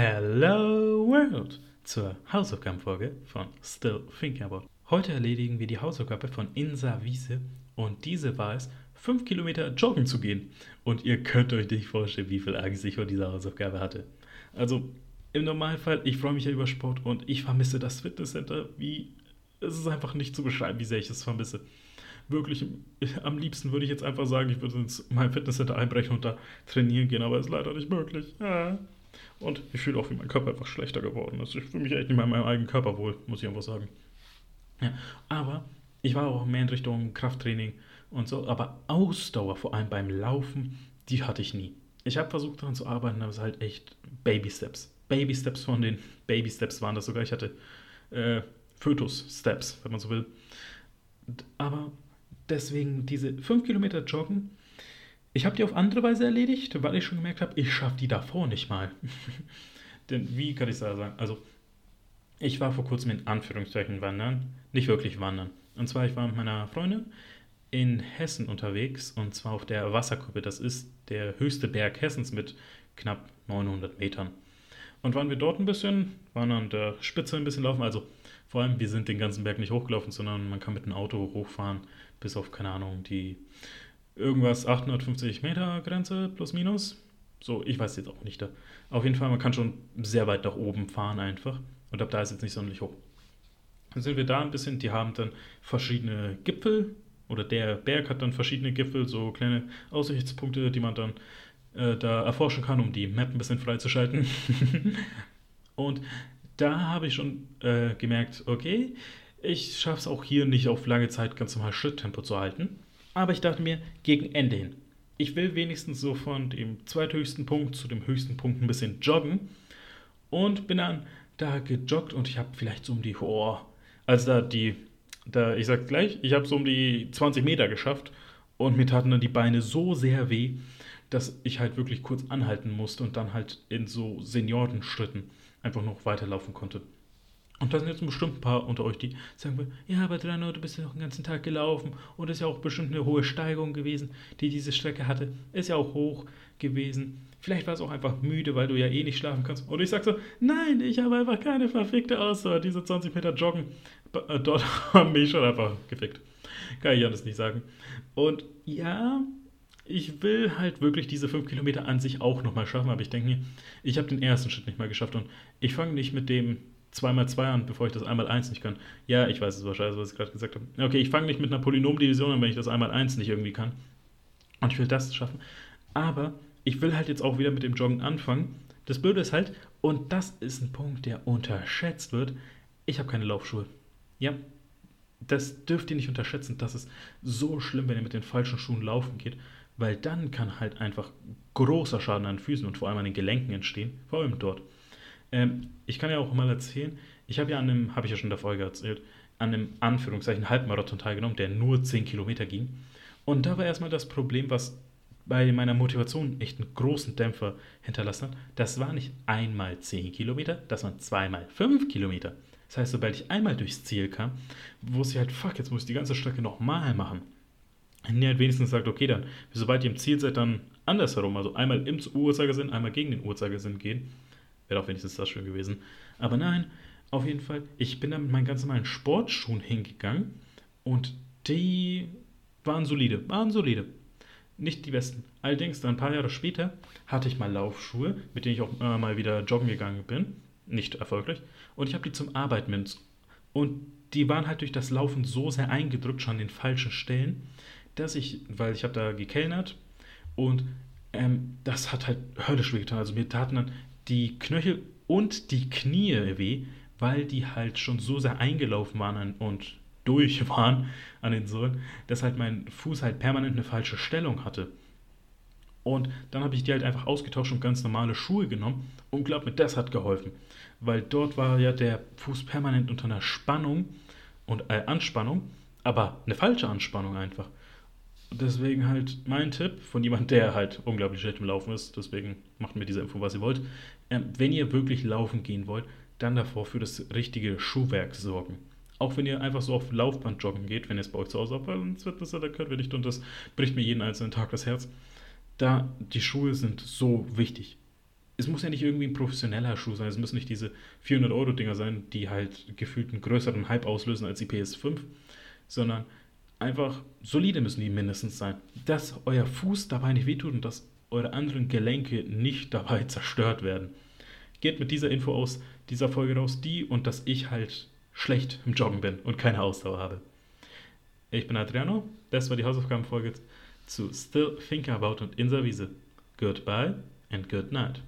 Hello World zur Hausaufgabenfolge von Still Thinking About. Heute erledigen wir die Hausaufgabe von Insa Wiese und diese war es, 5 Kilometer joggen zu gehen. Und ihr könnt euch nicht vorstellen, wie viel Angst ich vor dieser Hausaufgabe hatte. Also im Normalfall, ich freue mich ja über Sport und ich vermisse das Fitnesscenter, wie es ist einfach nicht zu beschreiben, wie sehr ich es vermisse. Wirklich, am liebsten würde ich jetzt einfach sagen, ich würde ins mein Fitnesscenter einbrechen und da trainieren gehen, aber ist leider nicht möglich. Ja. Und ich fühle auch, wie mein Körper einfach schlechter geworden ist. Ich fühle mich echt nicht mehr in meinem eigenen Körper wohl, muss ich einfach sagen. Ja, aber ich war auch mehr in Richtung Krafttraining und so. Aber Ausdauer, vor allem beim Laufen, die hatte ich nie. Ich habe versucht daran zu arbeiten, aber es halt echt Baby Steps. Baby Steps von den Baby Steps waren das sogar. Ich hatte äh, Fötus Steps, wenn man so will. Aber deswegen diese 5 Kilometer Joggen ich habe die auf andere Weise erledigt, weil ich schon gemerkt habe, ich schaffe die davor nicht mal. Denn wie kann ich das sagen? Also, ich war vor kurzem in Anführungszeichen wandern, nicht wirklich wandern. Und zwar, ich war mit meiner Freundin in Hessen unterwegs und zwar auf der Wasserkuppe. Das ist der höchste Berg Hessens mit knapp 900 Metern. Und waren wir dort ein bisschen, waren an der Spitze ein bisschen laufen. Also vor allem, wir sind den ganzen Berg nicht hochgelaufen, sondern man kann mit dem Auto hochfahren bis auf, keine Ahnung, die irgendwas 850 Meter Grenze plus minus. So, ich weiß jetzt auch nicht. Auf jeden Fall, man kann schon sehr weit nach oben fahren einfach. Und ab da ist jetzt nicht sonderlich hoch. Dann sind wir da ein bisschen, die haben dann verschiedene Gipfel oder der Berg hat dann verschiedene Gipfel, so kleine Aussichtspunkte, die man dann äh, da erforschen kann, um die Map ein bisschen freizuschalten. und da habe ich schon äh, gemerkt, okay, ich schaffe es auch hier nicht auf lange Zeit ganz normal Schritttempo zu halten. Aber ich dachte mir, gegen Ende hin, ich will wenigstens so von dem zweithöchsten Punkt zu dem höchsten Punkt ein bisschen joggen. Und bin dann da gejoggt und ich habe vielleicht so um die, oh, also da die, da, ich sag gleich, ich habe so um die 20 Meter geschafft und mir taten dann die Beine so sehr weh, dass ich halt wirklich kurz anhalten musste und dann halt in so Seniorenschritten einfach noch weiterlaufen konnte. Und da sind jetzt bestimmt ein paar unter euch, die sagen, ja, aber Drano, du bist ja noch den ganzen Tag gelaufen und es ist ja auch bestimmt eine hohe Steigung gewesen, die diese Strecke hatte. Ist ja auch hoch gewesen. Vielleicht war es auch einfach müde, weil du ja eh nicht schlafen kannst. Und ich sag so, nein, ich habe einfach keine verfickte Ausdauer. Diese 20 Meter Joggen, äh, dort haben mich schon einfach gefickt. Kann ich anders nicht sagen. Und ja, ich will halt wirklich diese 5 Kilometer an sich auch nochmal schaffen, aber ich denke mir, ich habe den ersten Schritt nicht mal geschafft und ich fange nicht mit dem 2x2 an, bevor ich das 1x1 nicht kann. Ja, ich weiß, es war scheiße, was ich gerade gesagt habe. Okay, ich fange nicht mit einer Polynomdivision an, wenn ich das 1x1 nicht irgendwie kann. Und ich will das schaffen. Aber ich will halt jetzt auch wieder mit dem Joggen anfangen. Das Blöde ist halt, und das ist ein Punkt, der unterschätzt wird, ich habe keine Laufschuhe. Ja, das dürft ihr nicht unterschätzen. Das ist so schlimm, wenn ihr mit den falschen Schuhen laufen geht, weil dann kann halt einfach großer Schaden an den Füßen und vor allem an den Gelenken entstehen, vor allem dort. Ähm, ich kann ja auch mal erzählen, ich habe ja an einem, habe ich ja schon in der Folge erzählt, an einem Anführungszeichen Halbmarathon teilgenommen, der nur 10 Kilometer ging. Und da war erstmal das Problem, was bei meiner Motivation echt einen großen Dämpfer hinterlassen hat. Das war nicht einmal 10 Kilometer, das waren zweimal 5 Kilometer. Das heißt, sobald ich einmal durchs Ziel kam, wusste ich halt, fuck, jetzt muss ich die ganze Strecke nochmal machen. Und ihr halt wenigstens sagt, okay, dann, sobald ihr im Ziel seid, dann andersherum. Also einmal im Uhrzeigersinn, einmal gegen den Uhrzeigersinn gehen. Wäre auch wenigstens das schön gewesen. Aber nein, auf jeden Fall, ich bin da mit meinen ganz normalen Sportschuhen hingegangen und die waren solide, waren solide. Nicht die besten. Allerdings, dann ein paar Jahre später hatte ich mal Laufschuhe, mit denen ich auch äh, mal wieder joggen gegangen bin. Nicht erfolgreich. Und ich habe die zum Arbeiten mit. Und die waren halt durch das Laufen so sehr eingedrückt, schon an den falschen Stellen, dass ich, weil ich habe da gekellnert und ähm, das hat halt höllisch wehgetan. Also mir taten dann die Knöchel und die Knie weh, weil die halt schon so sehr eingelaufen waren und durch waren an den Sohlen, dass halt mein Fuß halt permanent eine falsche Stellung hatte. Und dann habe ich die halt einfach ausgetauscht und ganz normale Schuhe genommen und glaub mir, das hat geholfen. Weil dort war ja der Fuß permanent unter einer Spannung und äh, Anspannung, aber eine falsche Anspannung einfach. Deswegen halt mein Tipp von jemand, der halt unglaublich schlecht im Laufen ist, deswegen macht mir diese Info, was ihr wollt. Ähm, wenn ihr wirklich laufen gehen wollt, dann davor für das richtige Schuhwerk sorgen. Auch wenn ihr einfach so auf Laufband joggen geht, wenn ihr es bei euch zu Hause habt, weil sonst wird das ja der Kurt nicht und das bricht mir jeden einzelnen Tag das Herz. Da, die Schuhe sind so wichtig. es muss ja nicht irgendwie ein professioneller Schuh sein. Es müssen nicht diese 400-Euro-Dinger sein, die halt gefühlt einen größeren Hype auslösen als die PS5, sondern einfach solide müssen die mindestens sein. Dass euer Fuß dabei nicht wehtut und dass eure anderen Gelenke nicht dabei zerstört werden. Geht mit dieser Info aus dieser Folge raus, die und dass ich halt schlecht im Joggen bin und keine Ausdauer habe. Ich bin Adriano, das war die Hausaufgabenfolge zu Still Thinking About und Inservice. Goodbye and good night.